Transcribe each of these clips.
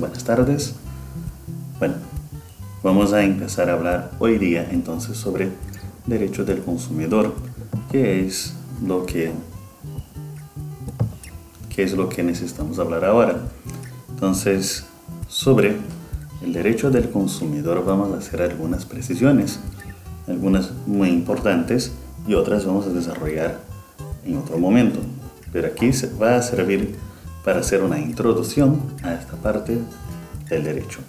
buenas tardes. Bueno, vamos a empezar a hablar hoy día entonces sobre derecho del consumidor, que es lo que qué es lo que necesitamos hablar ahora. Entonces, sobre el derecho del consumidor vamos a hacer algunas precisiones, algunas muy importantes y otras vamos a desarrollar en otro momento. Pero aquí va a servir para hacer una introducción a esta parte del derecho.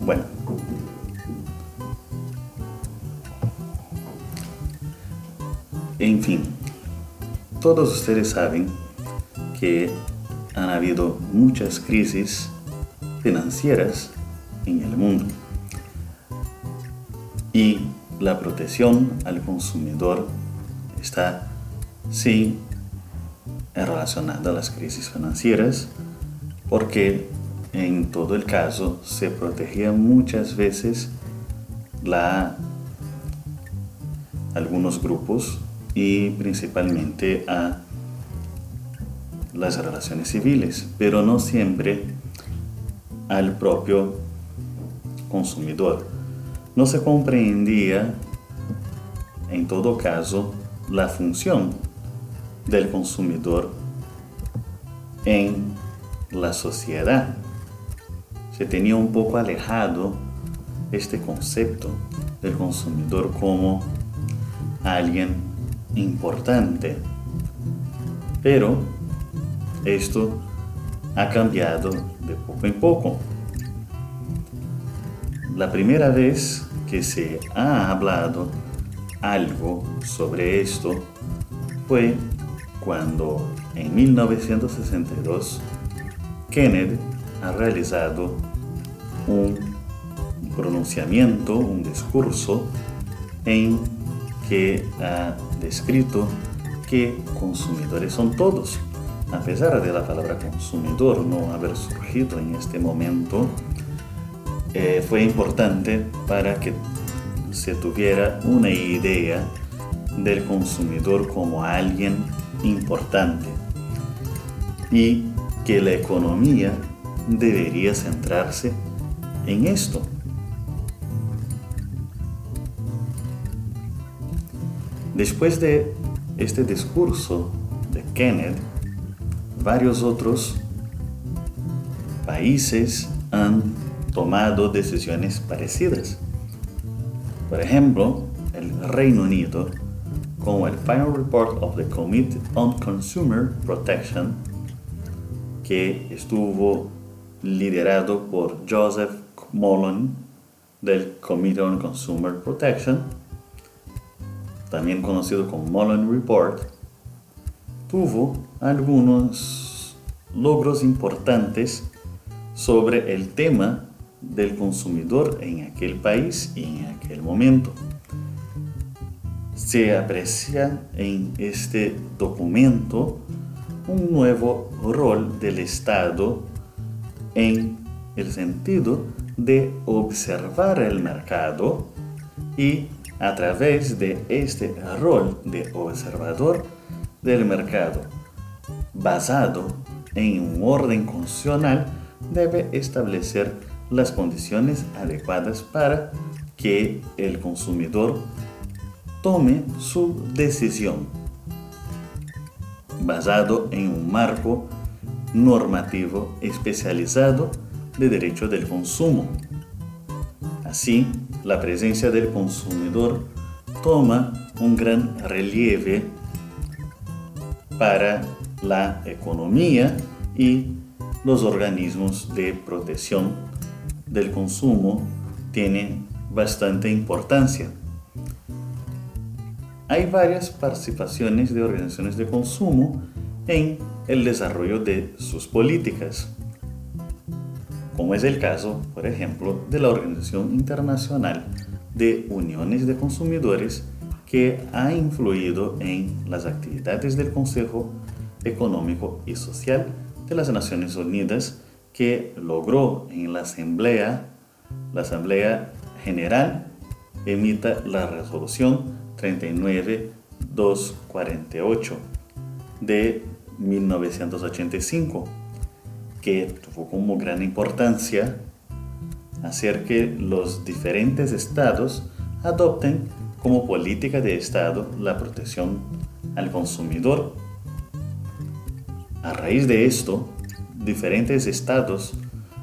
Bueno, en fin, todos ustedes saben que han habido muchas crisis financieras en el mundo y la protección al consumidor está sí relacionada a las crisis financieras, porque en todo el caso se protegía muchas veces la, algunos grupos y principalmente a las relaciones civiles, pero no siempre al propio consumidor. No se comprendía en todo caso la función del consumidor en la sociedad. Se tenía un poco alejado este concepto del consumidor como alguien importante. Pero esto ha cambiado de poco en poco. La primera vez que se ha hablado algo sobre esto fue cuando en 1962 Kennedy ha realizado un pronunciamiento, un discurso en que ha descrito que consumidores son todos. A pesar de la palabra consumidor no haber surgido en este momento, eh, fue importante para que se tuviera una idea del consumidor como alguien importante y que la economía debería centrarse en esto. Después de este discurso de Kenneth, varios otros países han tomado decisiones parecidas. Por ejemplo, el Reino Unido con el Final Report of the Committee on Consumer Protection, que estuvo liderado por Joseph Mullen del Committee on Consumer Protection, también conocido como Mullen Report, tuvo algunos logros importantes sobre el tema del consumidor en aquel país y en aquel momento se aprecia en este documento un nuevo rol del Estado en el sentido de observar el mercado y a través de este rol de observador del mercado basado en un orden constitucional debe establecer las condiciones adecuadas para que el consumidor tome su decisión basado en un marco normativo especializado de derecho del consumo. Así, la presencia del consumidor toma un gran relieve para la economía y los organismos de protección del consumo tiene bastante importancia. Hay varias participaciones de organizaciones de consumo en el desarrollo de sus políticas, como es el caso, por ejemplo, de la Organización Internacional de Uniones de Consumidores, que ha influido en las actividades del Consejo Económico y Social de las Naciones Unidas, que logró en la Asamblea, la Asamblea General, emita la resolución 39248 de 1985, que tuvo como gran importancia hacer que los diferentes estados adopten como política de Estado la protección al consumidor. A raíz de esto, diferentes estados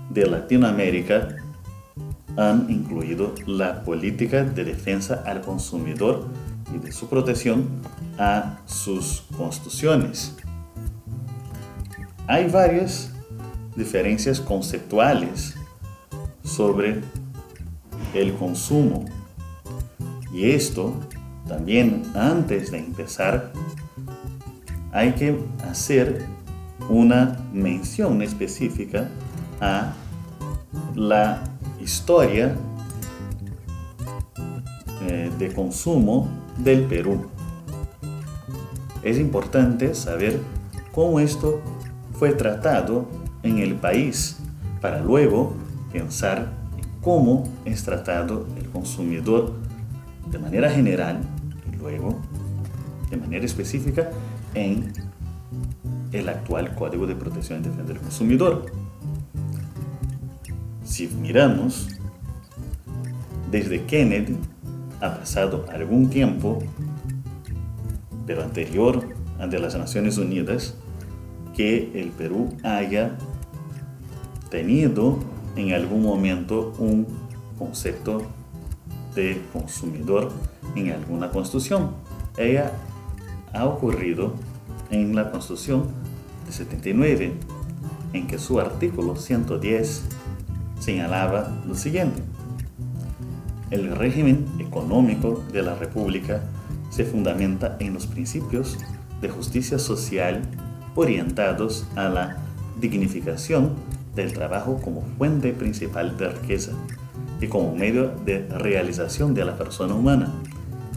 de Latinoamérica han incluido la política de defensa al consumidor y de su protección a sus constituciones. Hay varias diferencias conceptuales sobre el consumo y esto también antes de empezar hay que hacer una mención específica a la historia eh, de consumo del Perú. Es importante saber cómo esto fue tratado en el país para luego pensar en cómo es tratado el consumidor de manera general y luego de manera específica en el actual Código de Protección y Defensa del Consumidor. Si miramos, desde Kennedy ha pasado algún tiempo, pero anterior ante las Naciones Unidas, que el Perú haya tenido en algún momento un concepto de consumidor en alguna constitución. Ella ha ocurrido en la constitución de 79, en que su artículo 110 señalaba lo siguiente. El régimen económico de la República se fundamenta en los principios de justicia social orientados a la dignificación del trabajo como fuente principal de riqueza y como medio de realización de la persona humana.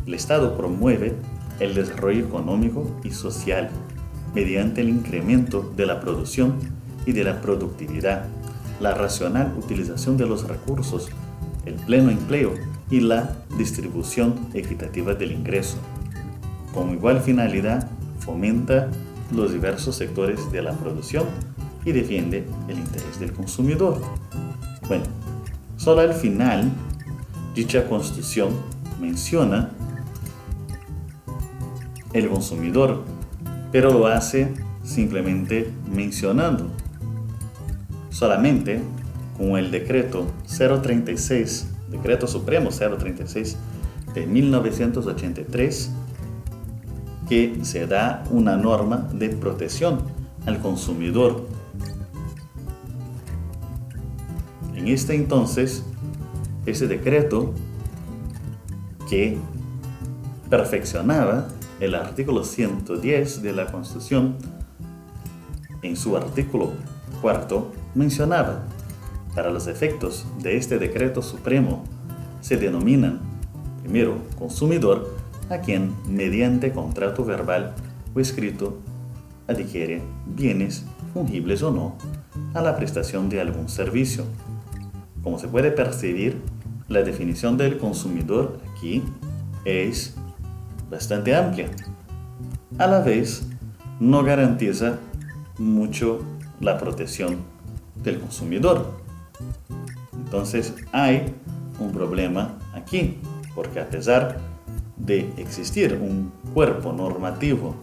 El Estado promueve el desarrollo económico y social mediante el incremento de la producción y de la productividad la racional utilización de los recursos, el pleno empleo y la distribución equitativa del ingreso. Con igual finalidad, fomenta los diversos sectores de la producción y defiende el interés del consumidor. Bueno, solo al final, dicha constitución menciona el consumidor, pero lo hace simplemente mencionando solamente con el decreto 036, decreto supremo 036 de 1983, que se da una norma de protección al consumidor. En este entonces, ese decreto que perfeccionaba el artículo 110 de la Constitución, en su artículo cuarto, mencionaba, para los efectos de este decreto supremo, se denominan, primero, consumidor, a quien, mediante contrato verbal o escrito, adquiere bienes, fungibles o no, a la prestación de algún servicio. Como se puede percibir, la definición del consumidor aquí es bastante amplia. A la vez, no garantiza mucho la protección del consumidor. Entonces hay un problema aquí, porque a pesar de existir un cuerpo normativo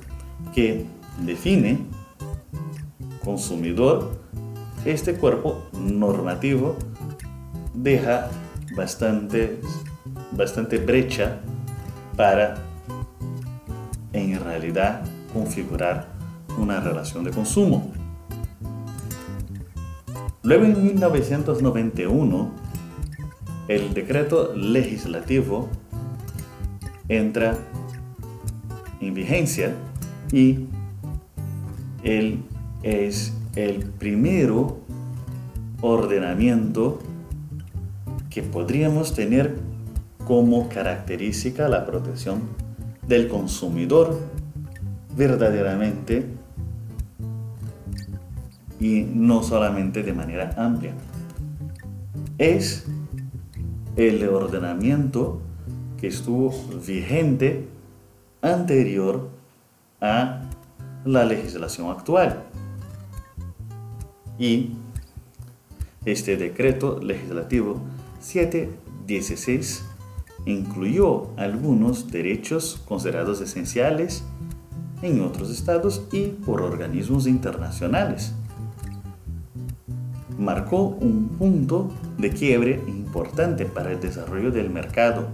que define consumidor, este cuerpo normativo deja bastante, bastante brecha para en realidad configurar una relación de consumo. Luego en 1991 el decreto legislativo entra en vigencia y él es el primero ordenamiento que podríamos tener como característica la protección del consumidor verdaderamente y no solamente de manera amplia. Es el ordenamiento que estuvo vigente anterior a la legislación actual. Y este decreto legislativo 716 incluyó algunos derechos considerados esenciales en otros estados y por organismos internacionales. Marcó un punto de quiebre importante para el desarrollo del mercado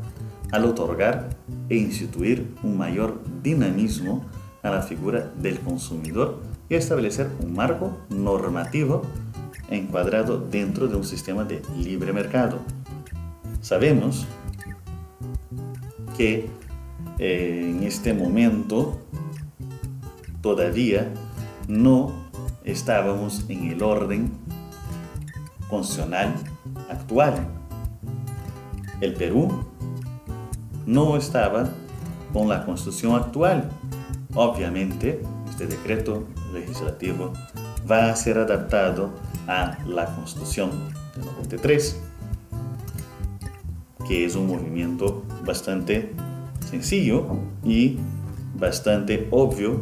al otorgar e instituir un mayor dinamismo a la figura del consumidor y establecer un marco normativo encuadrado dentro de un sistema de libre mercado. Sabemos que eh, en este momento todavía no estábamos en el orden constitucional actual. El Perú no estaba con la constitución actual. Obviamente, este decreto legislativo va a ser adaptado a la constitución de 93 que es un movimiento bastante sencillo y bastante obvio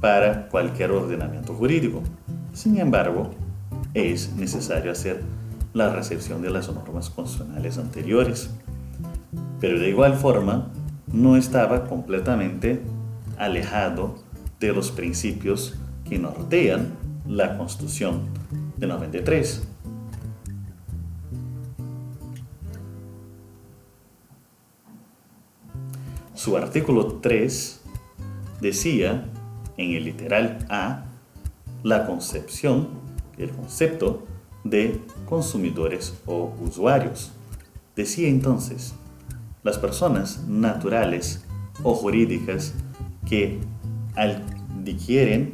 para cualquier ordenamiento jurídico. Sin embargo, es necesario hacer la recepción de las normas constitucionales anteriores. Pero de igual forma, no estaba completamente alejado de los principios que nortean la Constitución de 93. Su artículo 3 decía en el literal A la concepción, el concepto de consumidores o usuarios. Decía entonces, las personas naturales o jurídicas que adquieren,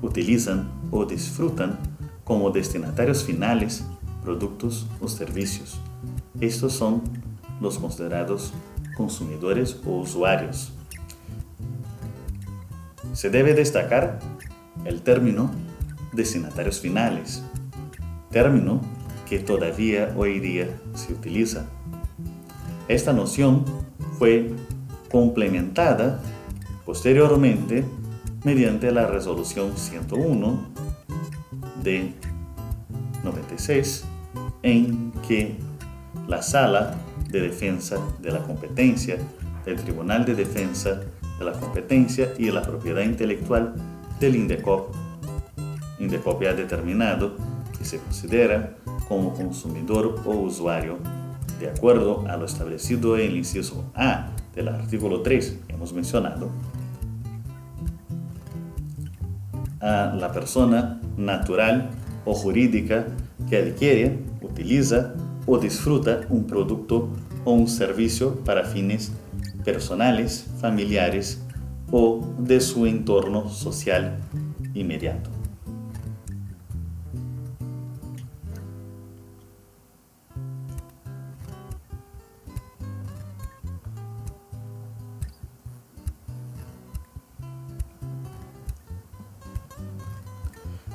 utilizan o disfrutan como destinatarios finales productos o servicios. Estos son los considerados consumidores o usuarios. Se debe destacar el término destinatarios finales, término que todavía hoy día se utiliza. Esta noción fue complementada posteriormente mediante la resolución 101 de 96 en que la sala de Defensa de la Competencia del Tribunal de Defensa de la Competencia y la Propiedad Intelectual del INDECOP. INDECOP ha determinado que se considera como consumidor o usuario de acuerdo a lo establecido en el inciso A del artículo 3 que hemos mencionado, a la persona natural o jurídica que adquiere, utiliza o disfruta un producto o un servicio para fines personales, familiares o de su entorno social inmediato.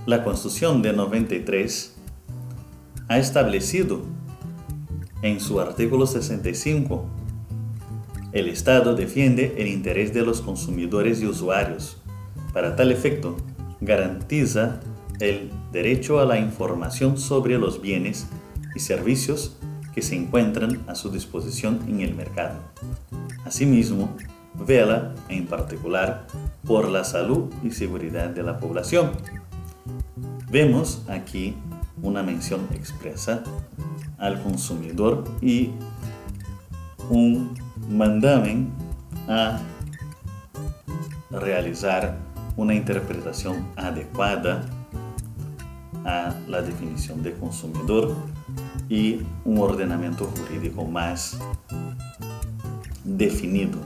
La Constitución de 93 ha establecido en su artículo 65, el Estado defiende el interés de los consumidores y usuarios. Para tal efecto, garantiza el derecho a la información sobre los bienes y servicios que se encuentran a su disposición en el mercado. Asimismo, vela en particular por la salud y seguridad de la población. Vemos aquí una mención expresa al consumidor y un mandamen a realizar una interpretación adecuada a la definición de consumidor y un ordenamiento jurídico más definido.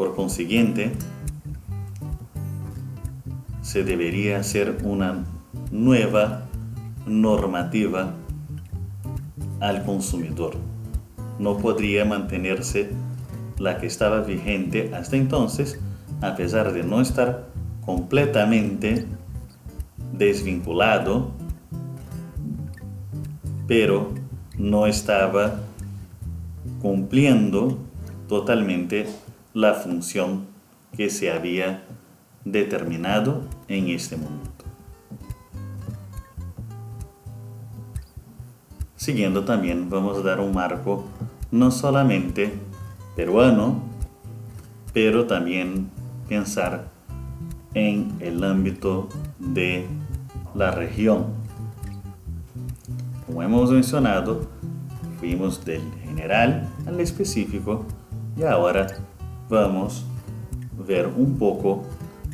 Por consiguiente, se debería hacer una nueva normativa al consumidor. No podría mantenerse la que estaba vigente hasta entonces, a pesar de no estar completamente desvinculado, pero no estaba cumpliendo totalmente la función que se había determinado en este momento. Siguiendo también vamos a dar un marco no solamente peruano, pero también pensar en el ámbito de la región. Como hemos mencionado, fuimos del general al específico y ahora vamos a ver un poco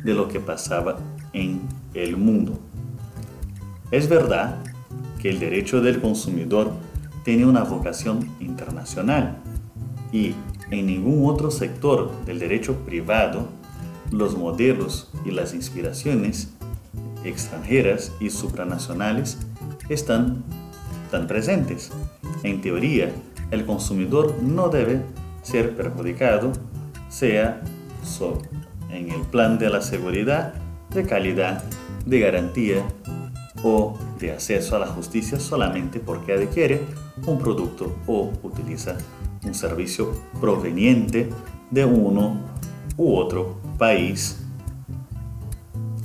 de lo que pasaba en el mundo. Es verdad que el derecho del consumidor tiene una vocación internacional y en ningún otro sector del derecho privado los modelos y las inspiraciones extranjeras y supranacionales están tan presentes. En teoría, el consumidor no debe ser perjudicado, sea en el plan de la seguridad, de calidad, de garantía o de acceso a la justicia solamente porque adquiere un producto o utiliza un servicio proveniente de uno u otro país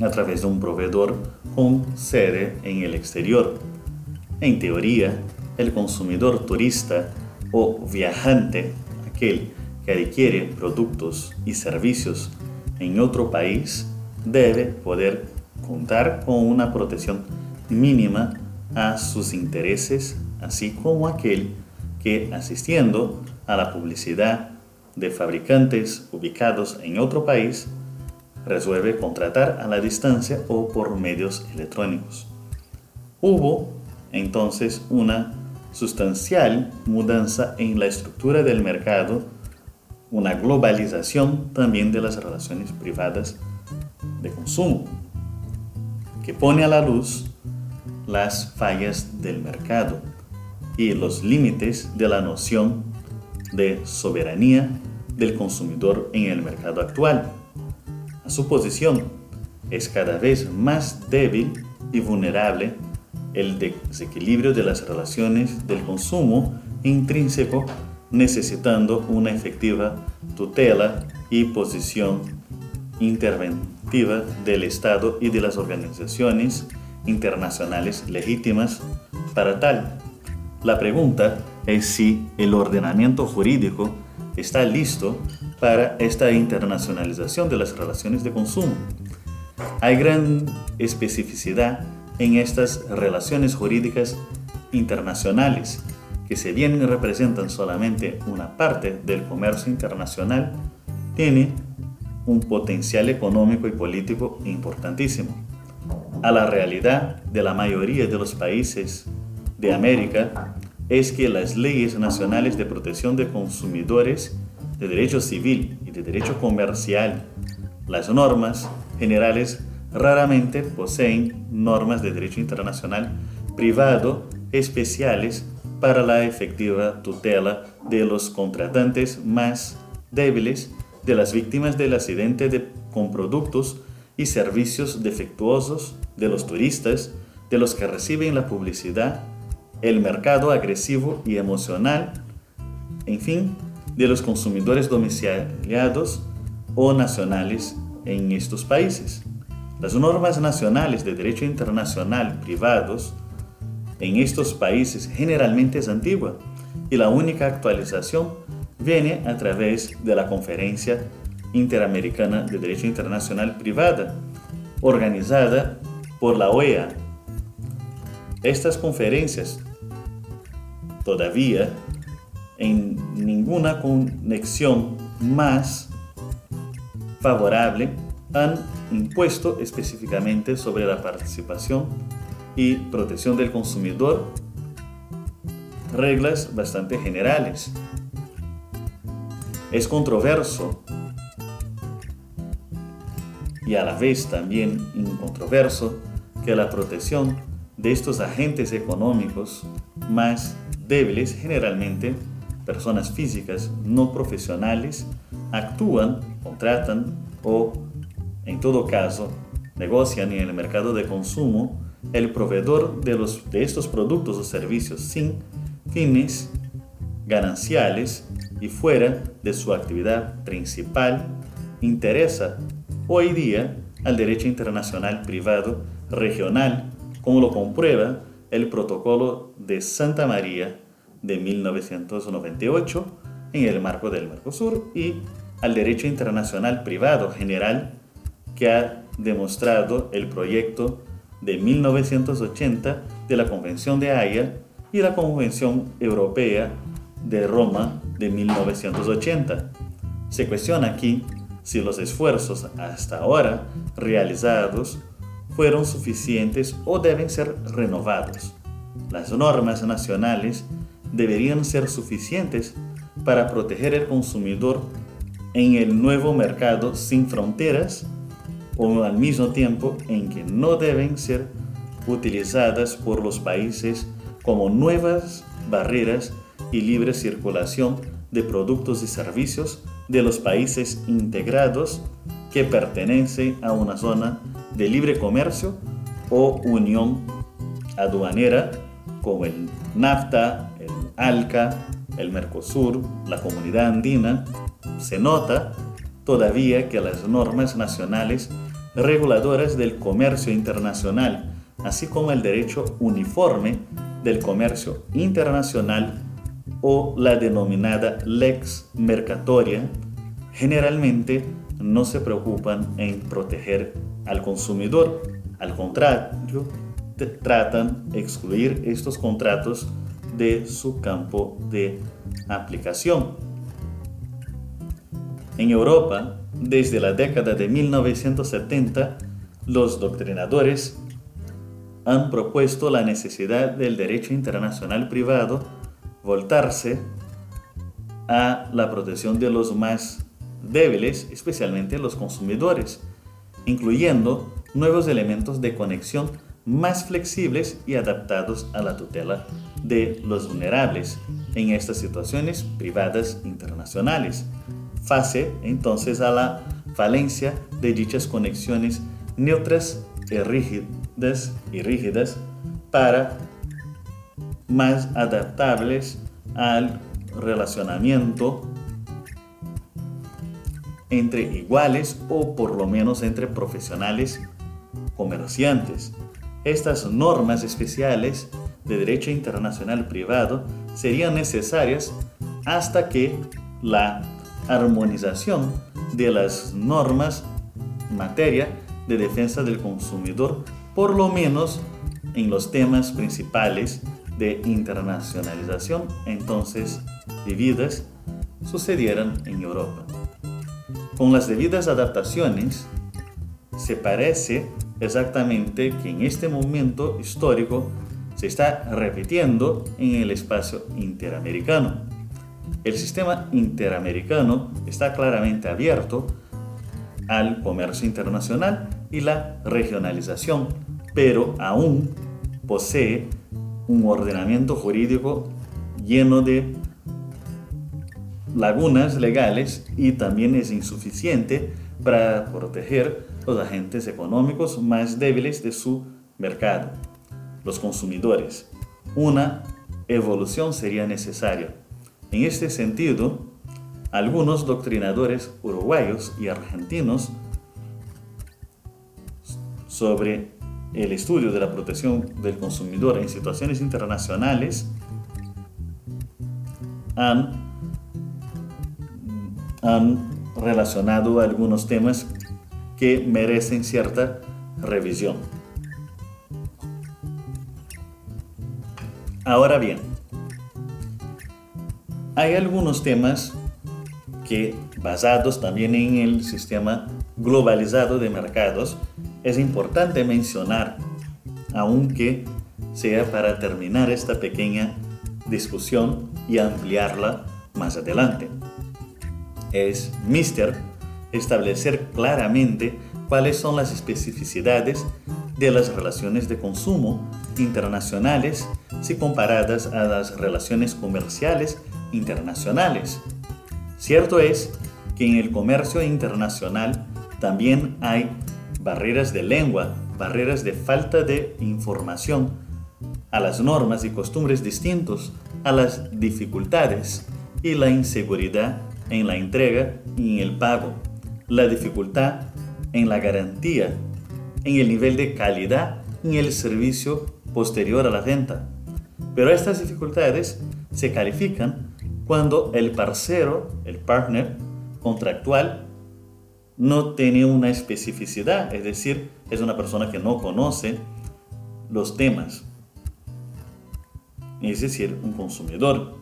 a través de un proveedor con sede en el exterior. En teoría, el consumidor turista o viajante, aquel que adquiere productos y servicios en otro país, debe poder contar con una protección mínima a sus intereses, así como aquel que asistiendo a la publicidad de fabricantes ubicados en otro país, resuelve contratar a la distancia o por medios electrónicos. Hubo entonces una sustancial mudanza en la estructura del mercado, una globalización también de las relaciones privadas de consumo, que pone a la luz las fallas del mercado y los límites de la noción de soberanía del consumidor en el mercado actual. A su posición es cada vez más débil y vulnerable el desequilibrio de las relaciones del consumo intrínseco necesitando una efectiva tutela y posición interventiva del Estado y de las organizaciones internacionales legítimas para tal. La pregunta es si el ordenamiento jurídico está listo para esta internacionalización de las relaciones de consumo. Hay gran especificidad en estas relaciones jurídicas internacionales que si bien representan solamente una parte del comercio internacional, tiene un potencial económico y político importantísimo. A la realidad de la mayoría de los países de América es que las leyes nacionales de protección de consumidores de derecho civil y de derecho comercial, las normas generales raramente poseen normas de derecho internacional privado especiales para la efectiva tutela de los contratantes más débiles de las víctimas del accidente de, con productos y servicios defectuosos de los turistas, de los que reciben la publicidad el mercado agresivo y emocional, en fin, de los consumidores domiciliados o nacionales en estos países. Las normas nacionales de derecho internacional privados en estos países generalmente es antigua y la única actualización viene a través de la Conferencia Interamericana de Derecho Internacional Privada, organizada por la OEA. Estas conferencias todavía en ninguna conexión más favorable han impuesto específicamente sobre la participación y protección del consumidor reglas bastante generales. Es controverso y a la vez también incontroverso que la protección de estos agentes económicos más débiles, generalmente personas físicas no profesionales, actúan, contratan o, en todo caso, negocian en el mercado de consumo el proveedor de, los, de estos productos o servicios sin fines gananciales y fuera de su actividad principal, interesa hoy día al derecho internacional privado regional, como lo comprueba el Protocolo de Santa María de 1998 en el marco del Mercosur y al derecho internacional privado general que ha demostrado el proyecto de 1980 de la Convención de Haya y la Convención Europea de Roma de 1980. Se cuestiona aquí si los esfuerzos hasta ahora realizados fueron suficientes o deben ser renovados. Las normas nacionales deberían ser suficientes para proteger al consumidor en el nuevo mercado sin fronteras o al mismo tiempo en que no deben ser utilizadas por los países como nuevas barreras y libre circulación de productos y servicios de los países integrados que pertenecen a una zona de libre comercio o unión aduanera como el NAFTA, el ALCA, el Mercosur, la Comunidad Andina, se nota todavía que las normas nacionales reguladoras del comercio internacional, así como el derecho uniforme del comercio internacional o la denominada lex mercatoria, generalmente no se preocupan en proteger al consumidor. Al contrario, tratan de excluir estos contratos de su campo de aplicación. En Europa, desde la década de 1970, los doctrinadores han propuesto la necesidad del derecho internacional privado voltarse a la protección de los más débiles, especialmente los consumidores, incluyendo nuevos elementos de conexión más flexibles y adaptados a la tutela de los vulnerables en estas situaciones privadas internacionales. Fase entonces a la falencia de dichas conexiones neutras y rígidas, y rígidas para más adaptables al relacionamiento entre iguales o por lo menos entre profesionales comerciantes. Estas normas especiales de derecho internacional privado serían necesarias hasta que la armonización de las normas en materia de defensa del consumidor, por lo menos en los temas principales de internacionalización entonces vividas, sucedieran en Europa. Con las debidas adaptaciones, se parece exactamente que en este momento histórico se está repitiendo en el espacio interamericano. El sistema interamericano está claramente abierto al comercio internacional y la regionalización, pero aún posee un ordenamiento jurídico lleno de lagunas legales y también es insuficiente para proteger los agentes económicos más débiles de su mercado, los consumidores. Una evolución sería necesaria. En este sentido, algunos doctrinadores uruguayos y argentinos sobre el estudio de la protección del consumidor en situaciones internacionales han, han relacionado algunos temas que merecen cierta revisión. Ahora bien, hay algunos temas que basados también en el sistema globalizado de mercados, es importante mencionar, aunque sea para terminar esta pequeña discusión y ampliarla más adelante. Es mister establecer claramente cuáles son las especificidades de las relaciones de consumo internacionales si comparadas a las relaciones comerciales internacionales. Cierto es que en el comercio internacional también hay barreras de lengua, barreras de falta de información, a las normas y costumbres distintos, a las dificultades y la inseguridad en la entrega y en el pago, la dificultad en la garantía, en el nivel de calidad y el servicio posterior a la venta. Pero estas dificultades se califican cuando el parcero, el partner contractual, no tiene una especificidad, es decir, es una persona que no conoce los temas, es decir, un consumidor.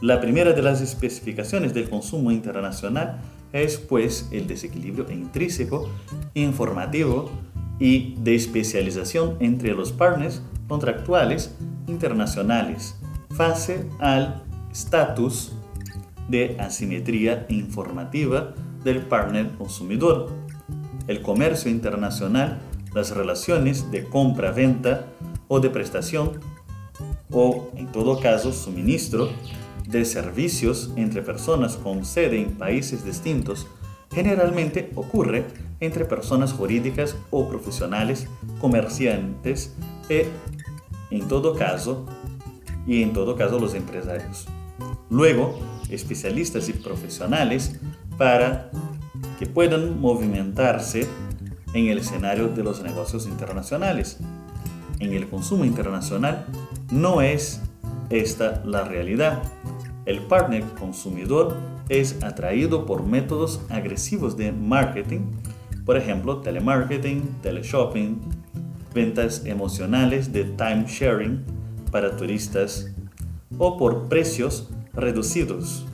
La primera de las especificaciones del consumo internacional es pues el desequilibrio intrínseco, informativo y de especialización entre los partners contractuales internacionales, face al estatus de asimetría informativa del partner consumidor. El comercio internacional, las relaciones de compra-venta o de prestación o, en todo caso, suministro de servicios entre personas con sede en países distintos generalmente ocurre entre personas jurídicas o profesionales, comerciantes e, en todo caso, y en todo caso los empresarios. Luego, especialistas y profesionales para que puedan movimentarse en el escenario de los negocios internacionales. En el consumo internacional no es esta la realidad. El partner consumidor es atraído por métodos agresivos de marketing, por ejemplo, telemarketing, teleshopping, ventas emocionales de time sharing para turistas o por precios reducidos.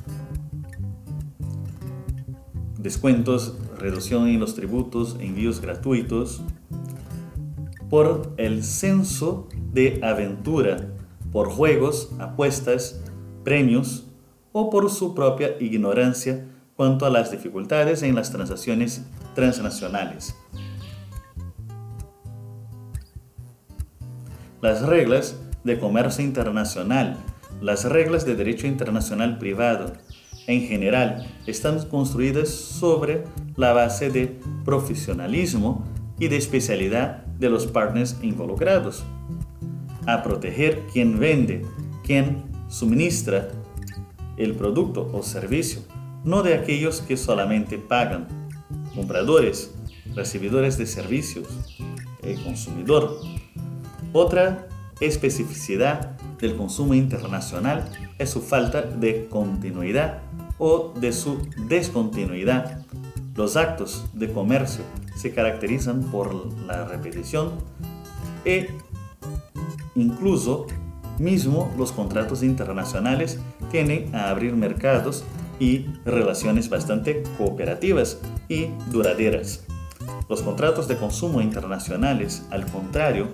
Descuentos, reducción en los tributos, envíos gratuitos, por el censo de aventura, por juegos, apuestas, premios o por su propia ignorancia cuanto a las dificultades en las transacciones transnacionales. Las reglas de comercio internacional las reglas de derecho internacional privado, en general, están construidas sobre la base de profesionalismo y de especialidad de los partners involucrados. A proteger quien vende, quien suministra el producto o servicio, no de aquellos que solamente pagan, compradores, recibidores de servicios, el consumidor. Otra especificidad del consumo internacional es su falta de continuidad o de su descontinuidad. Los actos de comercio se caracterizan por la repetición e incluso mismo los contratos internacionales tienden a abrir mercados y relaciones bastante cooperativas y duraderas. Los contratos de consumo internacionales, al contrario,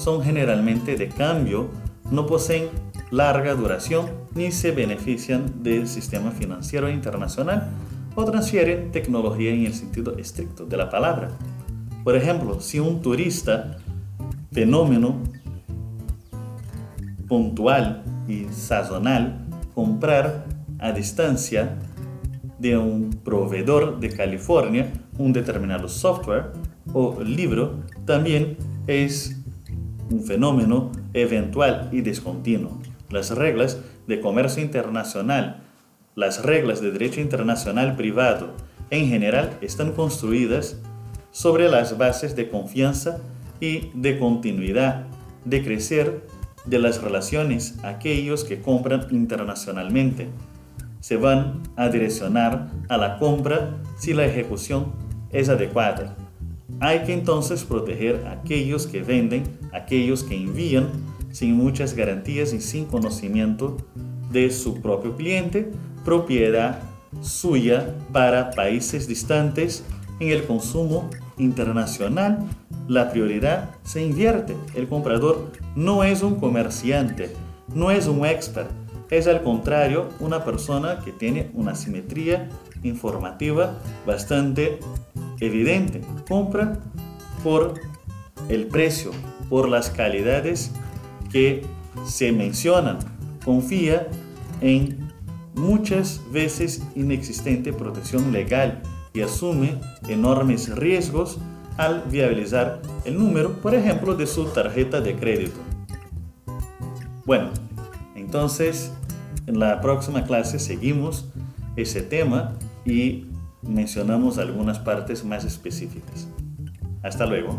son generalmente de cambio no poseen larga duración ni se benefician del sistema financiero internacional o transfieren tecnología en el sentido estricto de la palabra. Por ejemplo, si un turista, fenómeno puntual y sazonal, comprar a distancia de un proveedor de California un determinado software o libro, también es un fenómeno eventual y discontinuo. Las reglas de comercio internacional, las reglas de derecho internacional privado, en general están construidas sobre las bases de confianza y de continuidad, de crecer de las relaciones aquellos que compran internacionalmente. Se van a direccionar a la compra si la ejecución es adecuada. Hay que entonces proteger a aquellos que venden, aquellos que envían sin muchas garantías y sin conocimiento de su propio cliente, propiedad suya para países distantes En el consumo internacional, la prioridad se invierte. El comprador no es un comerciante, no es un expert, es al contrario una persona que tiene una simetría informativa bastante evidente. Compra por el precio, por las calidades que se mencionan. Confía en muchas veces inexistente protección legal y asume enormes riesgos al viabilizar el número, por ejemplo, de su tarjeta de crédito. Bueno, entonces en la próxima clase seguimos ese tema y mencionamos algunas partes más específicas. Hasta luego.